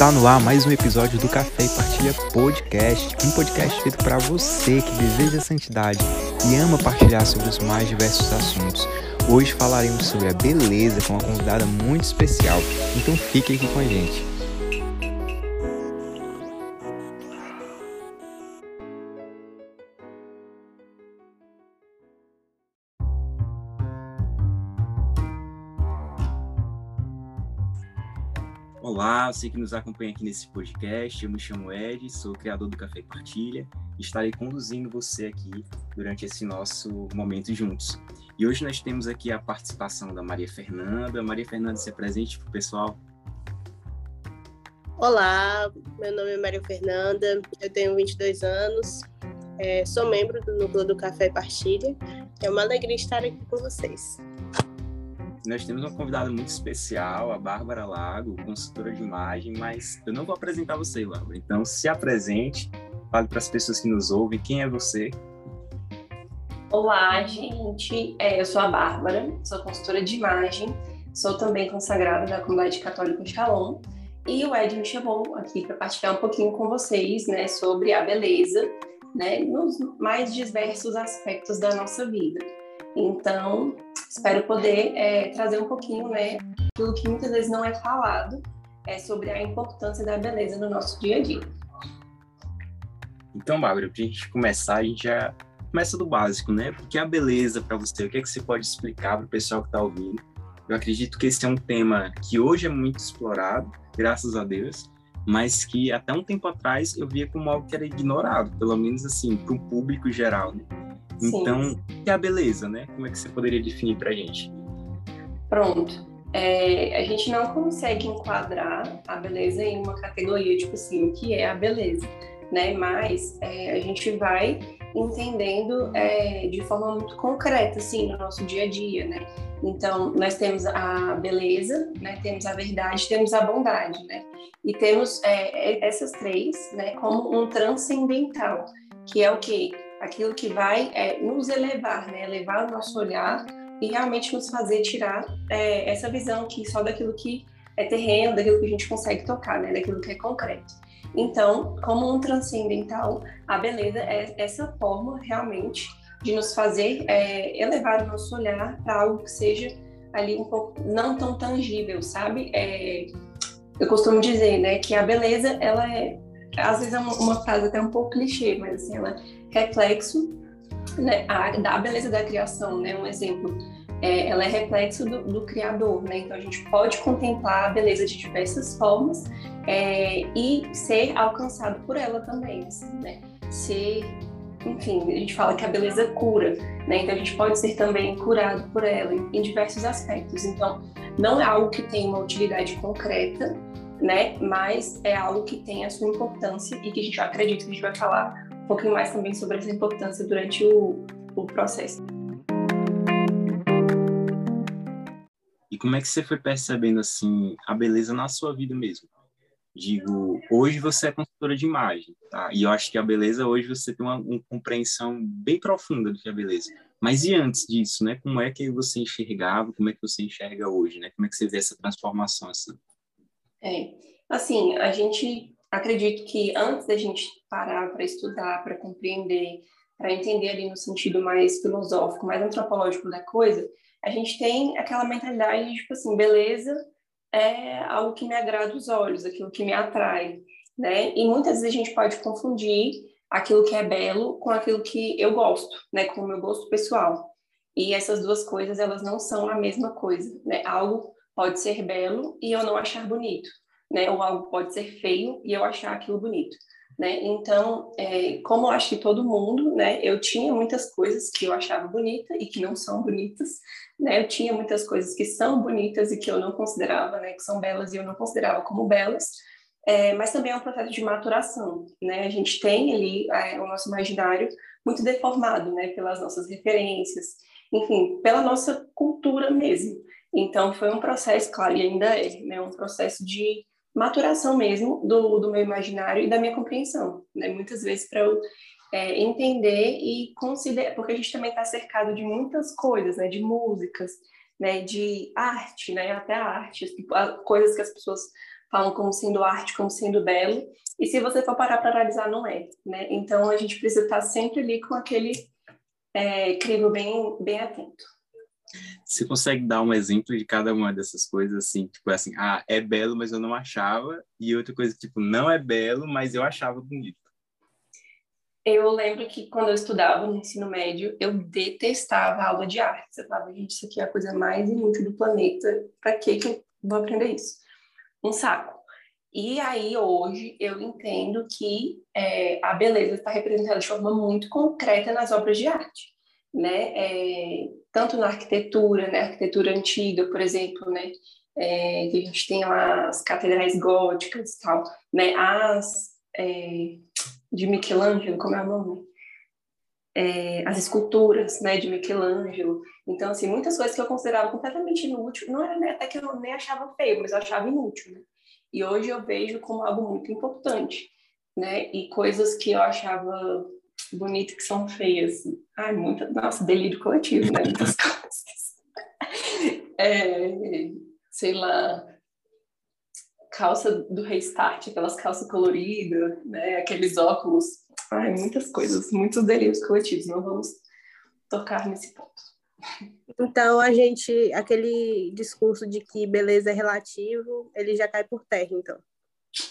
Está no ar mais um episódio do Café e Partilha Podcast, um podcast feito para você que deseja santidade e ama partilhar sobre os mais diversos assuntos. Hoje falaremos sobre a beleza com uma convidada muito especial, então fique aqui com a gente. Você que nos acompanha aqui nesse podcast, eu me chamo Ed, sou criador do Café Partilha e estarei conduzindo você aqui durante esse nosso momento juntos. E hoje nós temos aqui a participação da Maria Fernanda. Maria Fernanda, se presente para o pessoal. Olá, meu nome é Maria Fernanda, eu tenho 22 anos, é, sou membro do Núcleo do Café Partilha. É uma alegria estar aqui com vocês nós temos uma convidada muito especial, a Bárbara Lago, consultora de imagem, mas eu não vou apresentar você, Bárbara. Então, se apresente, fale para as pessoas que nos ouvem quem é você. Olá, gente. É, eu sou a Bárbara, sou consultora de imagem, sou também consagrada da comunidade católica Shalom. E o Ed me chamou aqui para partilhar um pouquinho com vocês né, sobre a beleza, né, nos mais diversos aspectos da nossa vida. Então, espero poder é, trazer um pouquinho, né, aquilo que muitas vezes não é falado, é sobre a importância da beleza no nosso dia a dia. Então, Bárbara, para a gente começar, a gente já começa do básico, né? Porque a beleza para você, o que é que você pode explicar para o pessoal que está ouvindo? Eu acredito que esse é um tema que hoje é muito explorado, graças a Deus, mas que até um tempo atrás eu via como algo que era ignorado, pelo menos assim, para o público geral, né? Então, o que é a beleza, né? Como é que você poderia definir para a gente? Pronto. É, a gente não consegue enquadrar a beleza em uma categoria, tipo assim, o que é a beleza, né? Mas é, a gente vai entendendo é, de forma muito concreta, assim, no nosso dia a dia, né? Então, nós temos a beleza, né? Temos a verdade, temos a bondade, né? E temos é, essas três, né? Como um transcendental, que é o quê? Aquilo que vai é, nos elevar, né? Elevar o nosso olhar e realmente nos fazer tirar é, essa visão que só daquilo que é terreno, daquilo que a gente consegue tocar, né? Daquilo que é concreto. Então, como um transcendental, a beleza é essa forma realmente de nos fazer é, elevar o nosso olhar para algo que seja ali um pouco não tão tangível, sabe? É, eu costumo dizer, né, que a beleza ela é às vezes é uma, uma frase até um pouco clichê, mas assim, ela é reflexo né, a, da beleza da criação, né? Um exemplo, é, ela é reflexo do, do, Criador, né? Então a gente pode contemplar a beleza de diversas formas é, e ser alcançado por ela também, assim, né? Ser, enfim, a gente fala que a beleza cura, né? Então a gente pode ser também curado por ela em, em diversos aspectos. Então não é algo que tem uma utilidade concreta, né? Mas é algo que tem a sua importância e que a gente acredita que a gente vai falar um pouquinho mais também sobre essa importância durante o, o processo. E como é que você foi percebendo assim a beleza na sua vida mesmo? Digo, hoje você é consultora de imagem, tá? E eu acho que a beleza hoje você tem uma, uma compreensão bem profunda do que é beleza. Mas e antes disso, né? Como é que você enxergava? Como é que você enxerga hoje, né? Como é que você vê essa transformação assim? É, assim, a gente acredita que antes da gente parar para estudar, para compreender, para entender ali no sentido mais filosófico, mais antropológico da coisa, a gente tem aquela mentalidade de, tipo assim, beleza é algo que me agrada os olhos, aquilo que me atrai, né? E muitas vezes a gente pode confundir aquilo que é belo com aquilo que eu gosto, né? Com o meu gosto pessoal. E essas duas coisas, elas não são a mesma coisa, né? Algo pode ser belo e eu não achar bonito, né? Ou algo pode ser feio e eu achar aquilo bonito, né? Então, é, como eu acho que todo mundo, né? Eu tinha muitas coisas que eu achava bonita e que não são bonitas, né? Eu tinha muitas coisas que são bonitas e que eu não considerava, né? Que são belas e eu não considerava como belas. É, mas também é um processo de maturação, né? A gente tem ali é, o nosso imaginário muito deformado, né? Pelas nossas referências, enfim, pela nossa cultura mesmo. Então, foi um processo, claro, e ainda é, né, um processo de maturação mesmo do, do meu imaginário e da minha compreensão, né? Muitas vezes para eu é, entender e considerar, porque a gente também está cercado de muitas coisas, né? De músicas, né? De arte, né? Até a arte, tipo, coisas que as pessoas falam como sendo arte, como sendo belo, e se você for parar para analisar, não é, né? Então, a gente precisa estar sempre ali com aquele é, crivo bem, bem atento. Você consegue dar um exemplo de cada uma dessas coisas, assim, tipo assim, ah, é belo, mas eu não achava, e outra coisa, tipo, não é belo, mas eu achava bonito. Eu lembro que quando eu estudava no ensino médio, eu detestava a aula de arte. Você falava, gente, isso aqui é a coisa mais inútil do planeta, pra que que eu vou aprender isso? Um saco. E aí, hoje, eu entendo que é, a beleza está representada de forma muito concreta nas obras de arte né? É, tanto na arquitetura, né? Arquitetura antiga, por exemplo, né? É, que a gente tem lá as catedrais góticas e tal, né? As é, de Michelangelo, como é o nome? É, as esculturas, né? De Michelangelo. Então, assim, muitas coisas que eu considerava completamente inútil, não era né, até que eu nem achava feio, mas eu achava inútil, né? E hoje eu vejo como algo muito importante, né? E coisas que eu achava bonito que são feias. Ai, muita, nossa, delírio coletivo, né? Muitas coisas. É, sei lá, calça do Restart, aquelas calças coloridas, né? Aqueles óculos. Ai, muitas coisas, muitos delírios coletivos. Não vamos tocar nesse ponto. Então, a gente, aquele discurso de que beleza é relativo, ele já cai por terra, então.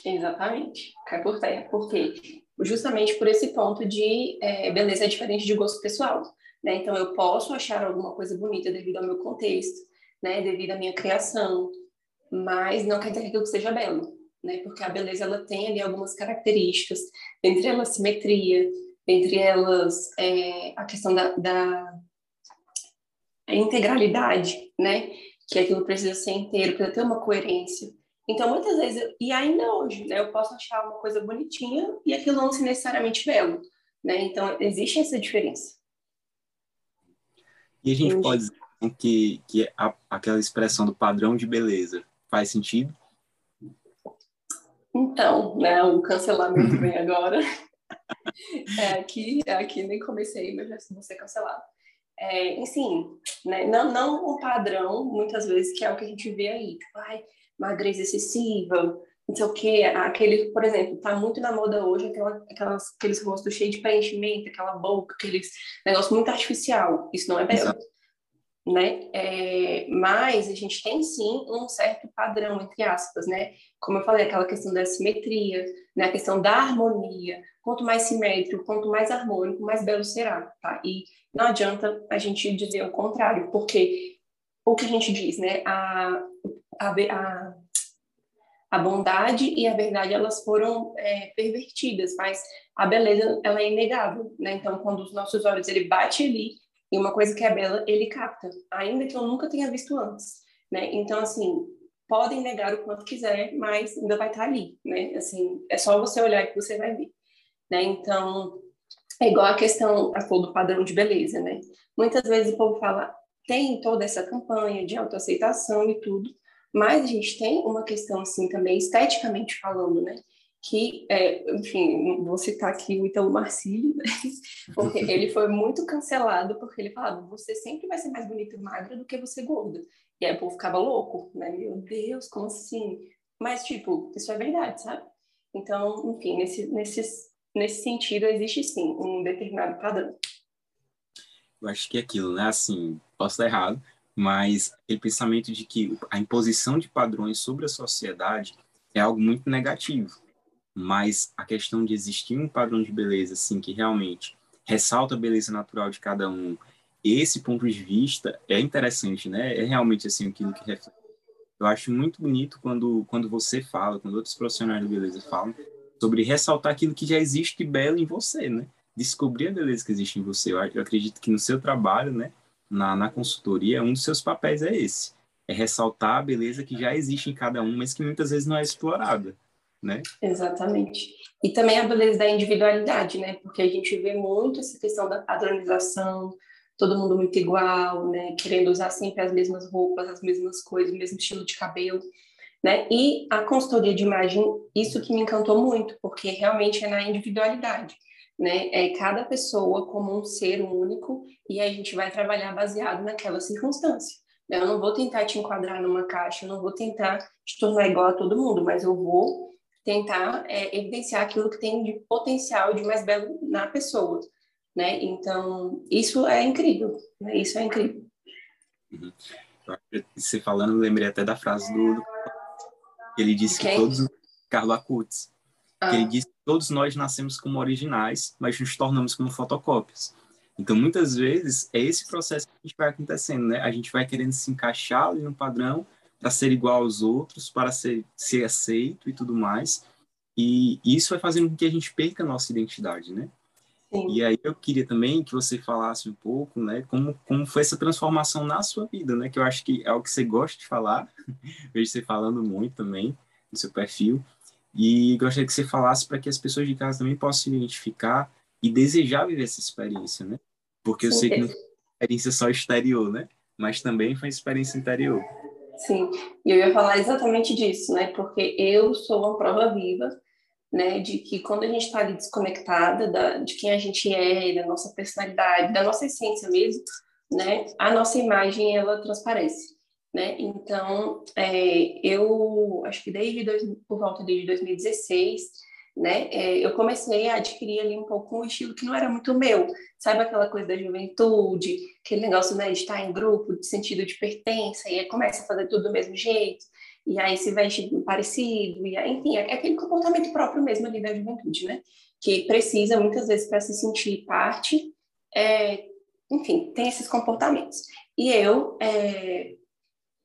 Exatamente, cai por terra. Por quê? Justamente por esse ponto de é, beleza é diferente de gosto pessoal. Né? Então, eu posso achar alguma coisa bonita devido ao meu contexto, né? devido à minha criação, mas não quer dizer que aquilo seja belo, né? porque a beleza ela tem ali algumas características, entre elas simetria, entre elas é, a questão da, da integralidade, né? que aquilo precisa ser inteiro, precisa ter uma coerência. Então, muitas vezes, e ainda hoje, né, eu posso achar uma coisa bonitinha e aquilo não ser necessariamente belo, né? Então, existe essa diferença. E a gente Entendi. pode dizer que, que a, aquela expressão do padrão de beleza faz sentido? Então, né, o cancelamento vem agora. É aqui, é aqui nem comecei, mas já vou ser cancelado. É, enfim, né, não, não um padrão, muitas vezes, que é o que a gente vê aí. Tipo, ai, magreza excessiva, não sei o quê. Aquele, por exemplo, tá muito na moda hoje aquela, aquelas, aqueles rostos cheios de preenchimento, aquela boca, aqueles negócio muito artificial. Isso não é belo. Né? É, mas a gente tem sim um certo padrão, entre aspas, né? Como eu falei, aquela questão da simetria, né? a questão da harmonia. Quanto mais simétrico, quanto mais harmônico, mais belo será, tá? E não adianta a gente dizer o contrário, porque o que a gente diz, né? A, a, a, a bondade e a verdade elas foram é, pervertidas, mas a beleza ela é inegável, né? Então, quando os nossos olhos ele bate ali e uma coisa que é bela ele capta, ainda que eu nunca tenha visto antes, né? Então, assim, podem negar o quanto quiser, mas ainda vai estar ali, né? Assim, é só você olhar que você vai ver, né? Então, é igual a questão a do padrão de beleza, né? Muitas vezes o povo fala tem toda essa campanha de autoaceitação e tudo, mas a gente tem uma questão, assim, também esteticamente falando, né? Que, é, enfim, vou citar aqui o Italo Marcílio, né? porque ele foi muito cancelado, porque ele falava, você sempre vai ser mais bonita e magra do que você gorda. E aí o povo ficava louco, né? Meu Deus, como assim? Mas, tipo, isso é verdade, sabe? Então, enfim, nesse, nesse, nesse sentido, existe sim um determinado padrão. Eu acho que é aquilo, né? Assim, posso estar errado, mas aquele pensamento de que a imposição de padrões sobre a sociedade é algo muito negativo. Mas a questão de existir um padrão de beleza, assim, que realmente ressalta a beleza natural de cada um, esse ponto de vista é interessante, né? É realmente, assim, aquilo que reflete. Eu acho muito bonito quando, quando você fala, quando outros profissionais de beleza falam, sobre ressaltar aquilo que já existe de belo em você, né? Descobrir a beleza que existe em você. Eu, acredito que no seu trabalho, né? Na, na consultoria, um dos seus papéis é esse. É ressaltar a beleza que já existe em cada um, mas que muitas vezes não é explorada, né? Exatamente. E também a beleza da individualidade, né? Porque a gente vê muito essa questão da padronização, todo mundo muito igual, né? Querendo usar sempre as mesmas roupas, as mesmas coisas, o mesmo estilo de cabelo, né? E a consultoria de imagem, isso que me encantou muito, porque realmente é na individualidade né? É cada pessoa como um ser único e a gente vai trabalhar baseado naquela circunstância, Eu não vou tentar te enquadrar numa caixa, eu não vou tentar te tornar igual a todo mundo, mas eu vou tentar é, evidenciar aquilo que tem de potencial de mais belo na pessoa, né? Então, isso é incrível, né? Isso é incrível. Uhum. Você falando, eu lembrei até da frase do, ele disse que todos Carlo Acutis, ah. que ele disse todos nós nascemos como originais, mas nos tornamos como fotocópias. Então, muitas vezes, é esse processo que a gente vai acontecendo, né? A gente vai querendo se encaixar ali no padrão para ser igual aos outros, para ser, ser aceito e tudo mais. E isso vai fazendo com que a gente perca a nossa identidade, né? Sim. E aí eu queria também que você falasse um pouco, né, como, como foi essa transformação na sua vida, né, que eu acho que é o que você gosta de falar, vejo você falando muito também no seu perfil, e gostaria que você falasse para que as pessoas de casa também possam se identificar e desejar viver essa experiência, né? Porque eu Sim. sei que não foi uma experiência só exterior, né? Mas também foi uma experiência interior. Sim, e eu ia falar exatamente disso, né? Porque eu sou uma prova viva, né? De que quando a gente está ali desconectada da, de quem a gente é, da nossa personalidade, da nossa essência mesmo, né? A nossa imagem, ela transparece, né? Então, é, eu acho que desde dois, por volta de 2016 né? É, eu comecei a adquirir ali um pouco um estilo que não era muito meu, sabe aquela coisa da juventude, aquele negócio né, de estar em grupo, de sentido de pertença, e aí começa a fazer tudo do mesmo jeito, e aí se veste parecido, e aí, enfim, é aquele comportamento próprio mesmo ali da juventude, né? Que precisa muitas vezes para se sentir parte, é, enfim, tem esses comportamentos. E eu é,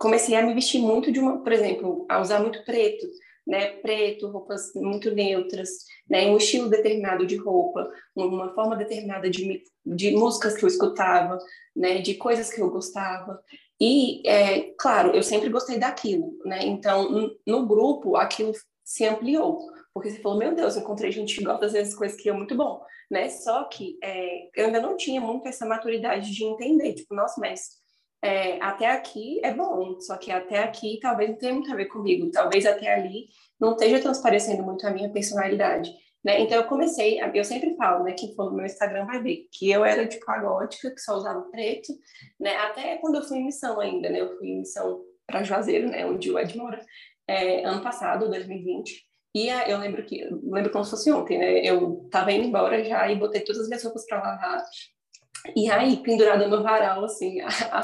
comecei a me vestir muito de uma, por exemplo, a usar muito preto, né, preto, roupas muito neutras, né, um estilo determinado de roupa, uma forma determinada de, de músicas que eu escutava, né, de coisas que eu gostava. E, é, claro, eu sempre gostei daquilo, né? Então, no grupo, aquilo se ampliou, porque você falou, meu Deus, encontrei gente que gosta dessas coisas que é muito bom, né? Só que é, eu ainda não tinha muito essa maturidade de entender, tipo, nossa, mas é, até aqui é bom, só que até aqui talvez não tenha muito a ver comigo, talvez até ali não esteja transparecendo muito a minha personalidade. Né? Então eu comecei, eu sempre falo, né, quem for no meu Instagram vai ver que eu era de gótica, que só usava preto, né, até quando eu fui em missão ainda, né, eu fui em missão para Juazeiro, né, onde o Ed mora, é, ano passado, 2020, e a, eu lembro que, lembro como se fosse ontem, né, eu tava indo embora já e botei todas as minhas roupas para lavar, e aí, pendurada no varal, assim, a, a,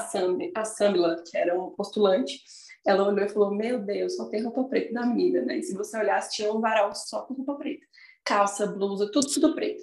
a Samila, que era um postulante, ela olhou e falou: Meu Deus, só tem roupa preta da mina, né? E se você olhasse, tinha um varal só com roupa preta, calça, blusa, tudo, tudo preto,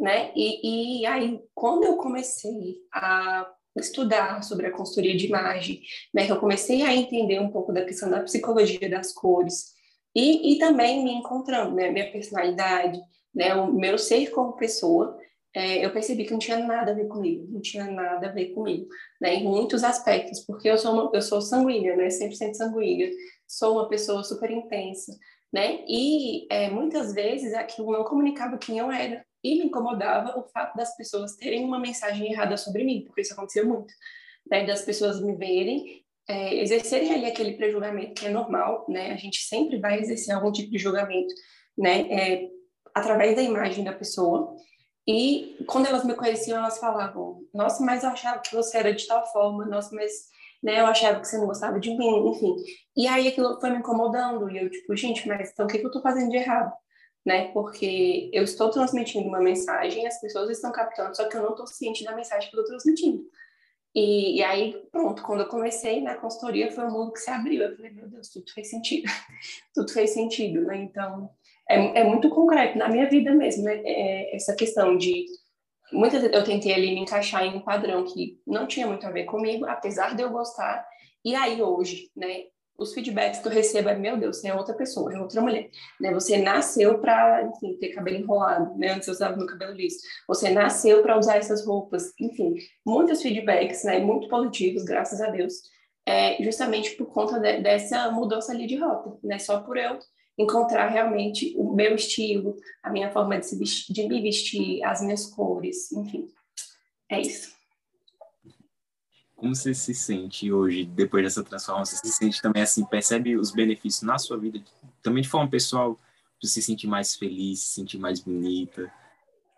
né? E, e aí, quando eu comecei a estudar sobre a consultoria de imagem, né? Eu comecei a entender um pouco da questão da psicologia das cores e, e também me encontrando, né? Minha personalidade, né? O meu ser como pessoa é, eu percebi que não tinha nada a ver comigo, não tinha nada a ver comigo, né, em muitos aspectos, porque eu sou uma, eu sou sanguínea, né, 100% sanguínea, sou uma pessoa super intensa, né, e é, muitas vezes aquilo não comunicava quem eu era, e me incomodava o fato das pessoas terem uma mensagem errada sobre mim, porque isso acontecia muito, né, das pessoas me verem, é, exercerem ali aquele pré-julgamento que é normal, né, a gente sempre vai exercer algum tipo de julgamento, né, é, através da imagem da pessoa, e quando elas me conheciam, elas falavam: Nossa, mas eu achava que você era de tal forma, nossa, mas né, eu achava que você não gostava de mim, enfim. E aí aquilo foi me incomodando, e eu, tipo, gente, mas então o que, que eu tô fazendo de errado? Né? Porque eu estou transmitindo uma mensagem, as pessoas estão captando, só que eu não estou ciente da mensagem que eu estou transmitindo. E, e, aí, pronto, quando eu comecei na consultoria, foi um mundo que se abriu. Eu falei, meu Deus, tudo fez sentido. tudo fez sentido, né? Então, é, é muito concreto na minha vida mesmo, né? É, essa questão de muitas eu tentei ali me encaixar em um padrão que não tinha muito a ver comigo, apesar de eu gostar. E aí hoje, né, os feedbacks que eu recebo é meu Deus, você é outra pessoa, é outra mulher, né? Você nasceu para, ter cabelo enrolado, né? Antes eu usava meu cabelo liso. Você nasceu para usar essas roupas, enfim, muitos feedbacks, né? Muito positivos, graças a Deus. É, justamente por conta de, dessa mudança ali de rota, né? Só por eu encontrar realmente o meu estilo, a minha forma de, vestir, de me vestir, as minhas cores, enfim. É isso. Como você se sente hoje, depois dessa transformação? Você se sente também assim, percebe os benefícios na sua vida, também de forma pessoal, você se sentir mais feliz, se sentir mais bonita?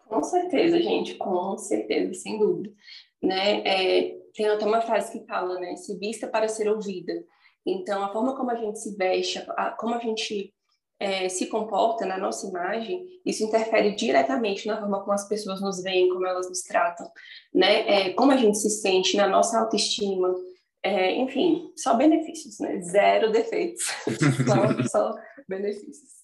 Com certeza, gente, com certeza, sem dúvida. Né? É, tem até uma frase que fala, né? Se vista para ser ouvida. Então, a forma como a gente se veste, a, como a gente é, se comporta na nossa imagem, isso interfere diretamente na forma como as pessoas nos veem, como elas nos tratam, né? É, como a gente se sente na nossa autoestima, é, enfim, só benefícios, né? Zero defeitos, só, só benefícios.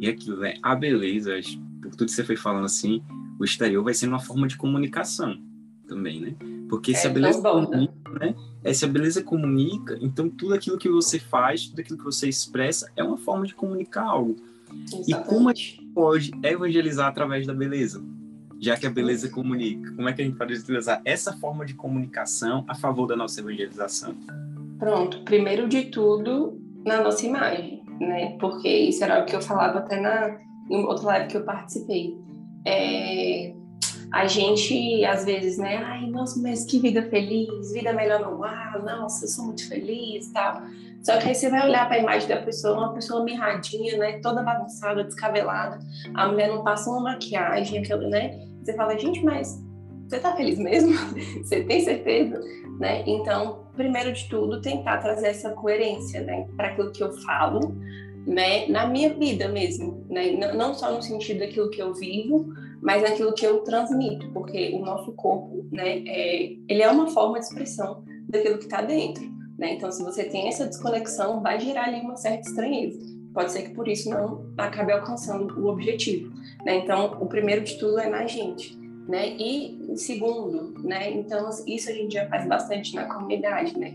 E aquilo, né? A beleza, por tudo que você foi falando assim, o exterior vai ser uma forma de comunicação também, né? Porque se a é, beleza comunica, né? É, se a beleza comunica, então tudo aquilo que você faz, tudo aquilo que você expressa é uma forma de comunicar algo. Exatamente. E como a gente pode evangelizar através da beleza? Já que a beleza comunica, como é que a gente pode utilizar essa forma de comunicação a favor da nossa evangelização? Pronto, primeiro de tudo, na nossa imagem, né? Porque isso era o que eu falava até na em outra live que eu participei. É, a gente, às vezes, né? Ai, nossa, mas que vida feliz, vida melhor no ar, nossa, eu sou muito feliz tal. Só que aí você vai olhar para a imagem da pessoa, uma pessoa mirradinha, né? Toda bagunçada, descabelada. A mulher não passa uma maquiagem, aquilo, né? Você fala, gente, mas você tá feliz mesmo? você tem certeza? Né? Então, primeiro de tudo, tentar trazer essa coerência, né? Para aquilo que eu falo, né? Na minha vida mesmo, né? Não só no sentido daquilo que eu vivo, mas naquilo que eu transmito, porque o nosso corpo, né, é, ele é uma forma de expressão daquilo que está dentro, né? Então, se você tem essa desconexão, vai gerar ali uma certa estranheza. Pode ser que por isso não acabe alcançando o objetivo, né? Então, o primeiro de tudo é na gente, né? E segundo, né? Então, isso a gente já faz bastante na comunidade, né?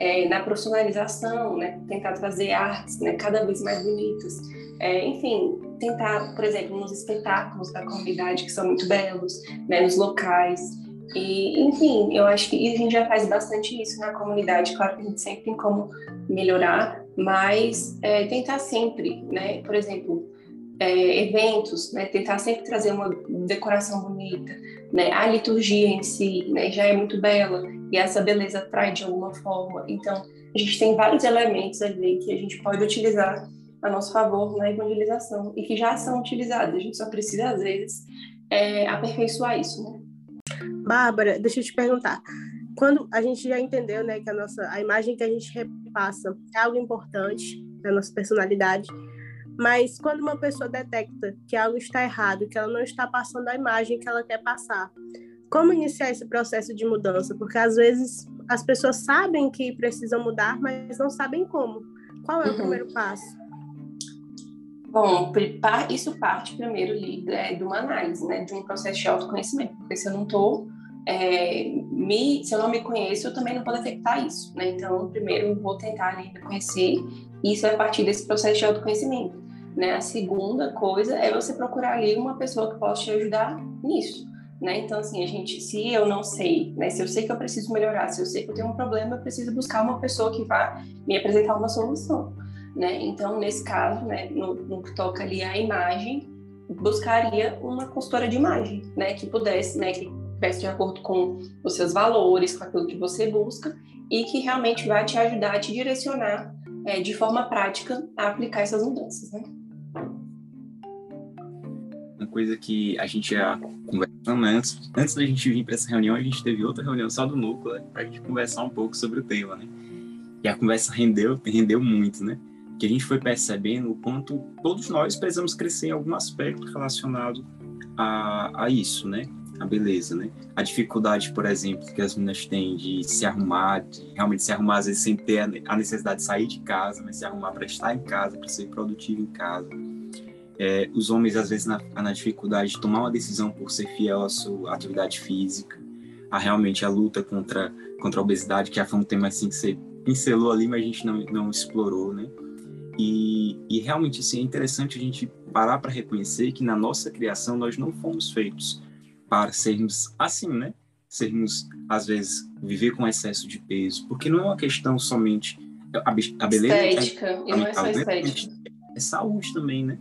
É, na profissionalização, né? Tentar trazer artes, né? Cada vez mais bonitas. É, enfim, tentar, por exemplo, nos espetáculos da comunidade que são muito belos, né, nos locais. E, enfim, eu acho que a gente já faz bastante isso na comunidade. Claro que a gente sempre tem como melhorar, mas é, tentar sempre, né, por exemplo, é, eventos, né, tentar sempre trazer uma decoração bonita, né, a liturgia em si, né, já é muito bela e essa beleza atrai de alguma forma. Então, a gente tem vários elementos ali que a gente pode utilizar a nosso favor na evangelização e que já são utilizadas. A gente só precisa, às vezes, é, aperfeiçoar isso, né? Bárbara, deixa eu te perguntar. Quando a gente já entendeu, né, que a nossa a imagem que a gente repassa é algo importante na nossa personalidade, mas quando uma pessoa detecta que algo está errado, que ela não está passando a imagem que ela quer passar, como iniciar esse processo de mudança? Porque às vezes as pessoas sabem que precisam mudar, mas não sabem como. Qual é o uhum. primeiro passo? Bom, isso parte primeiro de uma análise, né, de um processo de autoconhecimento, porque se eu não estou é, me, se eu não me conheço, eu também não vou detectar isso, né? Então, primeiro eu vou tentar me conhecer, e isso é a partir desse processo de autoconhecimento, né? A segunda coisa é você procurar ali uma pessoa que possa te ajudar nisso, né? Então, assim, a gente, se eu não sei, né? Se eu sei que eu preciso melhorar, se eu sei que eu tenho um problema, eu preciso buscar uma pessoa que vá me apresentar uma solução né? Então, nesse caso, né, no, no que toca ali a imagem, buscaria uma consultora de imagem, né, que pudesse, né, que estivesse de acordo com os seus valores, com aquilo que você busca e que realmente vai te ajudar a te direcionar é, de forma prática a aplicar essas mudanças, né? Uma coisa que a gente já conversando antes, antes da gente vir para essa reunião, a gente teve outra reunião só do núcleo, né, para a gente conversar um pouco sobre o tema, né? E a conversa rendeu, rendeu muito, né? Que a gente foi percebendo o quanto todos nós precisamos crescer em algum aspecto relacionado a, a isso, né? A beleza, né? A dificuldade, por exemplo, que as meninas têm de se arrumar, de realmente se arrumar às vezes sem ter a necessidade de sair de casa, mas se arrumar para estar em casa, para ser produtivo em casa. É, os homens, às vezes, na, na dificuldade de tomar uma decisão por ser fiel à sua atividade física, a realmente a luta contra, contra a obesidade, que foi um tema assim que você pincelou ali, mas a gente não, não explorou, né? E, e realmente assim, é interessante a gente parar para reconhecer que na nossa criação nós não fomos feitos para sermos assim, né? Sermos, às vezes, viver com excesso de peso, porque não é uma questão somente. A, a beleza. Estética, é, e não é só estética. É saúde também, né?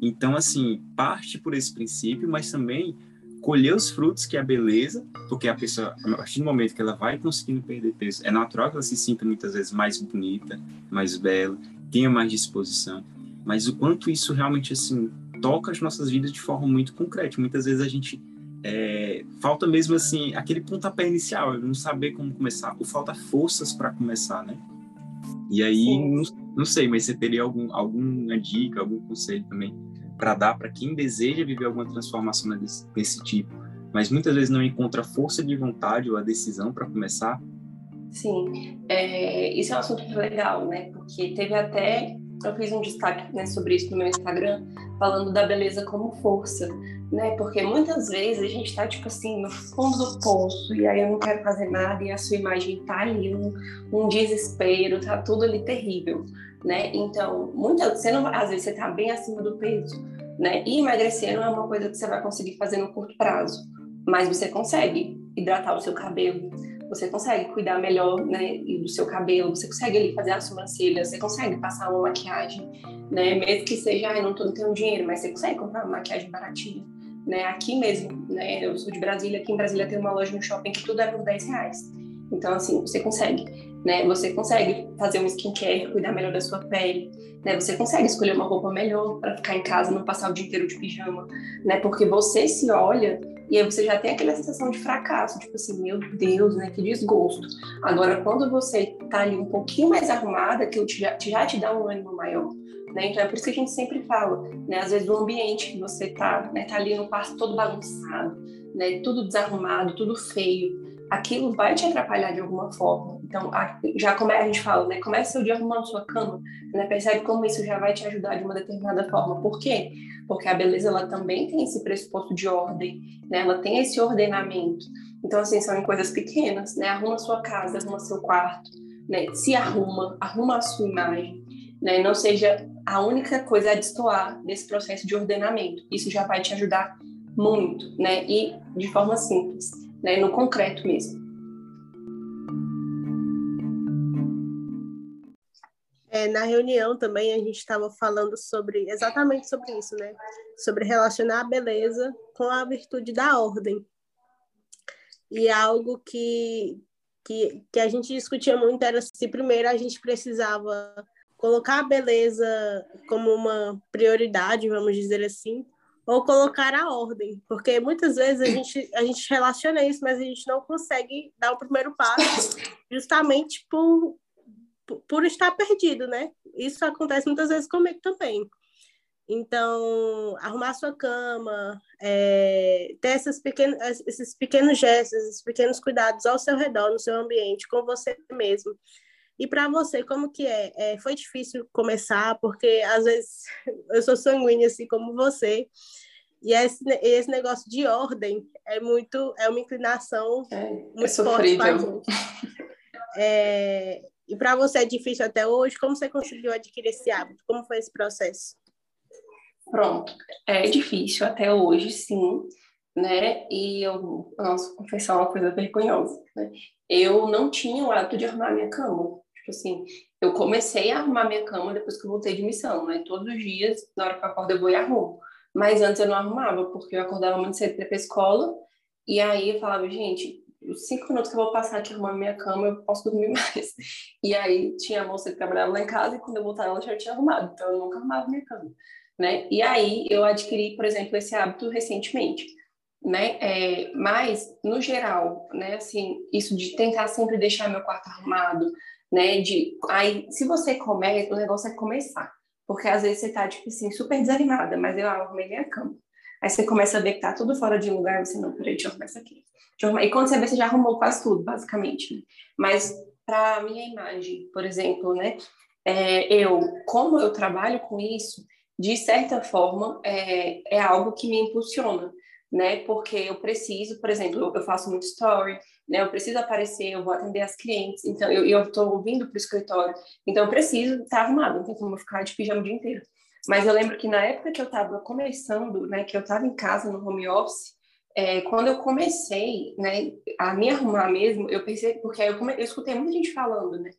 Então, assim, parte por esse princípio, mas também colher os frutos que é a beleza, porque a pessoa, a partir do momento que ela vai conseguindo perder peso, é natural que ela se sinta muitas vezes mais bonita, mais bela, tenha mais disposição, mas o quanto isso realmente assim toca as nossas vidas de forma muito concreta. Muitas vezes a gente é, falta mesmo assim aquele pontapé inicial, não saber como começar, ou falta forças para começar, né? E aí, não, não, sei, mas você teria algum, alguma dica, algum conselho também para dar para quem deseja viver alguma transformação desse, desse tipo, mas muitas vezes não encontra força de vontade ou a decisão para começar? Sim, é, isso é um assunto legal, né? Porque teve até eu fiz um destaque né, sobre isso no meu Instagram, falando da beleza como força, né? Porque muitas vezes a gente está tipo assim no fundo do poço e aí eu não quero fazer nada e a sua imagem tá ali um, um desespero, tá tudo ali terrível, né? Então, muitas você não, às vezes você tá bem acima do peso, né? E emagrecer não é uma coisa que você vai conseguir fazer no curto prazo, mas você consegue hidratar o seu cabelo, você consegue cuidar melhor né, do seu cabelo, você consegue ali fazer a sobrancelha, você consegue passar uma maquiagem, né, mesmo que seja, não, tô, não tenho dinheiro, mas você consegue comprar uma maquiagem baratinha, né, aqui mesmo, né, eu sou de Brasília, aqui em Brasília tem uma loja no shopping que tudo é por 10 reais, então assim, você consegue, né, você consegue fazer um skincare, cuidar melhor da sua pele, né, você consegue escolher uma roupa melhor para ficar em casa, não passar o dia inteiro de pijama, né, porque você se olha e aí você já tem aquela sensação de fracasso, tipo assim, meu Deus, né, que desgosto. Agora, quando você tá ali um pouquinho mais arrumada, que já, já te dá um ânimo maior. Né? Então é por isso que a gente sempre fala, né? Às vezes o ambiente que você tá, né, tá ali no quarto todo bagunçado, né, tudo desarrumado, tudo feio, aquilo vai te atrapalhar de alguma forma. Então, já como a gente fala, né, começa o dia arrumando sua cama, né, percebe como isso já vai te ajudar de uma determinada forma. Por quê? Porque a beleza ela também tem esse pressuposto de ordem, né? Ela tem esse ordenamento. Então, assim, são em coisas pequenas, né? Arruma sua casa, arruma seu quarto, né? Se arruma, arruma a sua imagem, né? Não seja a única coisa a destoar desse processo de ordenamento. Isso já vai te ajudar muito, né? E de forma simples, né? No concreto mesmo. É, na reunião também a gente estava falando sobre exatamente sobre isso, né? Sobre relacionar a beleza com a virtude da ordem. E algo que, que, que a gente discutia muito era se primeiro a gente precisava colocar a beleza como uma prioridade, vamos dizer assim, ou colocar a ordem, porque muitas vezes a gente, a gente relaciona isso, mas a gente não consegue dar o primeiro passo justamente por, por estar perdido, né? Isso acontece muitas vezes comigo também. Então, arrumar sua cama, é, ter esses pequenos, esses pequenos gestos, esses pequenos cuidados ao seu redor, no seu ambiente, com você mesmo. E para você, como que é? é? Foi difícil começar, porque às vezes eu sou sanguínea, assim como você, e esse, esse negócio de ordem é muito, é uma inclinação é, muito é forte. É, e para você é difícil até hoje? Como você conseguiu adquirir esse hábito? Como foi esse processo? Pronto, é difícil até hoje, sim, né? E eu, nossa, confessar uma coisa vergonhosa, né? Eu não tinha o hábito de arrumar minha cama. Tipo assim, eu comecei a arrumar minha cama depois que eu voltei de missão, né? Todos os dias, na hora que eu acordo, eu vou e arrumo. Mas antes eu não arrumava, porque eu acordava muito cedo para ir pra escola, e aí eu falava, gente, os cinco minutos que eu vou passar aqui arrumando minha cama, eu posso dormir mais. E aí tinha a moça que trabalhava lá em casa e quando eu voltava ela já tinha arrumado, então eu nunca arrumava minha cama, né? E aí eu adquiri, por exemplo, esse hábito recentemente, né? É, mas no geral, né? Assim, isso de tentar sempre deixar meu quarto arrumado, né? De aí, se você começa, o negócio é começar, porque às vezes você tá tipo assim super desanimada, mas eu arrumei minha cama. Aí você começa a ver que tá tudo fora de lugar, você não, peraí, deixa eu arrumar isso aqui. E quando você vê, você já arrumou quase tudo, basicamente. Né? Mas para minha imagem, por exemplo, né? É, eu, como eu trabalho com isso, de certa forma, é, é algo que me impulsiona, né? Porque eu preciso, por exemplo, eu faço muito story, né? Eu preciso aparecer, eu vou atender as clientes, então eu estou vindo para o escritório, então eu preciso estar arrumado, não tem como ficar de pijama o dia inteiro. Mas eu lembro que na época que eu estava começando, né, que eu estava em casa no home office, é, quando eu comecei, né, a me arrumar mesmo, eu pensei, porque eu, come, eu escutei muita gente falando, né,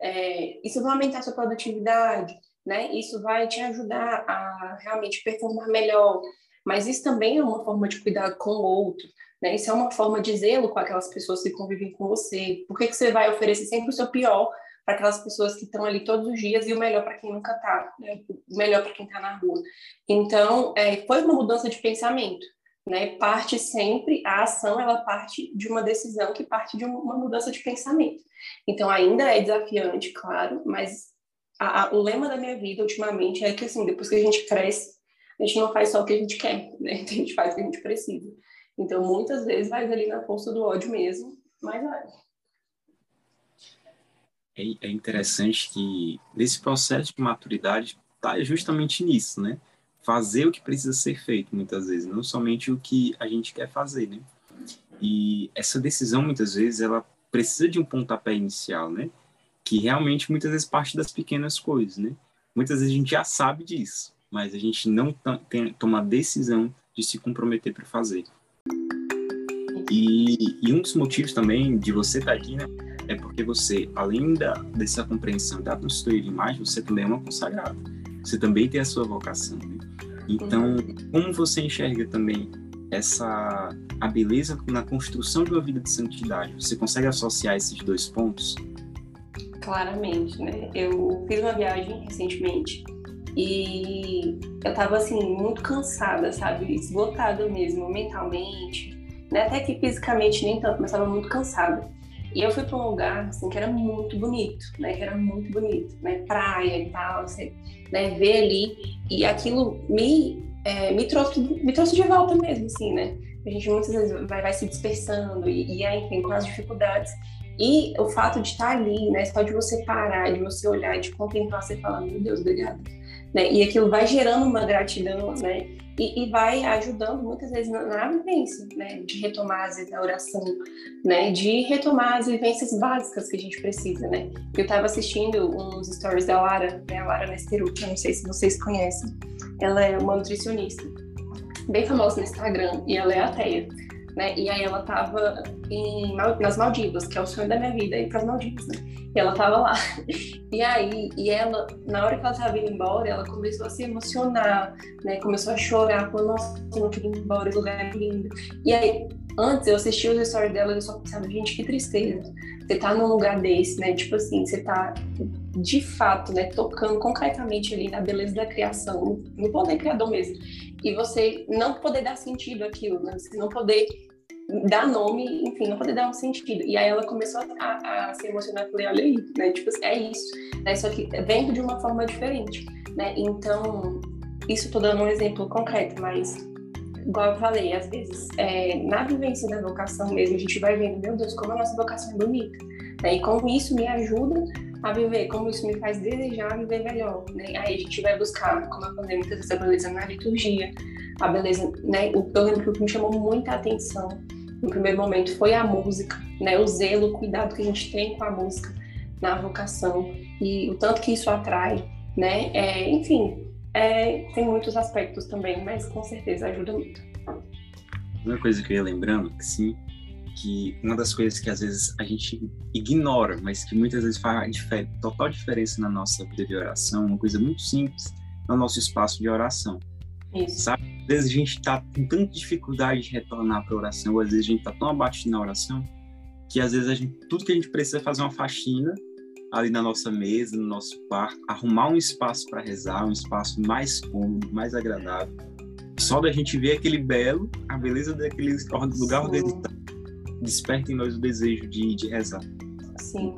é, isso vai aumentar sua produtividade, né, isso vai te ajudar a realmente performar melhor, mas isso também é uma forma de cuidar com o outro, né, isso é uma forma de zelo com aquelas pessoas que convivem com você, por que, que você vai oferecer sempre o seu pior para aquelas pessoas que estão ali todos os dias e o melhor para quem nunca está, né? o melhor para quem está na rua. Então, é, foi uma mudança de pensamento, né? Parte sempre, a ação, ela parte de uma decisão que parte de uma mudança de pensamento. Então, ainda é desafiante, claro, mas a, a, o lema da minha vida ultimamente é que, assim, depois que a gente cresce, a gente não faz só o que a gente quer, né? A gente faz o que a gente precisa. Então, muitas vezes vai ali na força do ódio mesmo, mas vai. É, é interessante que nesse processo de maturidade está justamente nisso, né? Fazer o que precisa ser feito, muitas vezes, não somente o que a gente quer fazer, né? E essa decisão, muitas vezes, ela precisa de um pontapé inicial, né? Que realmente, muitas vezes, parte das pequenas coisas, né? Muitas vezes a gente já sabe disso, mas a gente não tem, toma a decisão de se comprometer para fazer. E, e, um dos motivos também de você estar tá aqui, né, é porque você, além da, dessa compreensão da consultoria de imagem, você também é uma consagrada. Você também tem a sua vocação. Então, como você enxerga também essa a beleza na construção de uma vida de santidade? Você consegue associar esses dois pontos? Claramente, né? Eu fiz uma viagem recentemente e eu tava assim muito cansada, sabe, esgotada mesmo mentalmente, né? Até que fisicamente nem tanto, mas estava muito cansada. E eu fui para um lugar assim que era muito bonito, né? Que era muito bonito, né? Praia e tal, assim, né? Ver ali e aquilo me é, me trouxe me trouxe de volta mesmo, assim, né? A gente muitas vezes vai, vai se dispersando e, e enfim, com as dificuldades. E o fato de estar ali, né? Só de você parar, de você olhar, de contemplar, você fala, meu Deus, obrigada. Né? E aquilo vai gerando uma gratidão, né? E, e, vai ajudando muitas vezes na, na vivência, né, de retomar às a oração, né, de retomar as vivências básicas que a gente precisa, né. Eu estava assistindo uns stories da Lara, né, a Lara Nesteru, que eu não sei se vocês conhecem, ela é uma nutricionista, bem famosa no Instagram, e ela é ateia, né, e aí ela estava nas Maldivas, que é o sonho da minha vida, ir para as Maldivas, né, e ela tava lá. E aí, e ela, na hora que ela tava indo embora, ela começou a se emocionar, né? Começou a chorar, falou, nossa, eu não queria ir embora, esse lugar é lindo. E aí, antes eu assisti os stories dela, eu só pensava, gente, que tristeza. Você tá num lugar desse, né? Tipo assim, você tá de fato, né, tocando concretamente ali na beleza da criação, no poder criador mesmo. E você não poder dar sentido àquilo, né? Você não poder dar nome, enfim, não poder dar um sentido. E aí ela começou a, a se emocionar, falei, olha aí, né? Tipo, é isso, né? Só que vendo de uma forma diferente, né? Então, isso tô dando um exemplo concreto, mas igual eu falei, às vezes, é, na vivência da vocação mesmo, a gente vai vendo, meu Deus, como a nossa vocação é bonita, né? E como isso me ajuda a viver, como isso me faz desejar viver melhor, né? Aí a gente vai buscar, como eu falei, muitas vezes a beleza na liturgia, a beleza, né? Eu lembro que o que me chamou muita atenção no primeiro momento foi a música, né? O zelo, o cuidado que a gente tem com a música na vocação e o tanto que isso atrai, né? É, enfim, é, tem muitos aspectos também, mas com certeza ajuda muito. Uma coisa que eu ia lembrando, que sim, que uma das coisas que às vezes a gente ignora, mas que muitas vezes faz total diferença na nossa vida de oração, uma coisa muito simples, é o nosso espaço de oração. Isso. Sabe? Às vezes a gente está com tanta dificuldade de retornar para a oração, ou às vezes a gente está tão abatido na oração, que às vezes a gente, tudo que a gente precisa é fazer uma faxina ali na nossa mesa, no nosso quarto, arrumar um espaço para rezar, um espaço mais cômodo, mais agradável. Só da gente ver aquele belo, a beleza daquele lugar está, desperta em nós o desejo de, de rezar. Sim.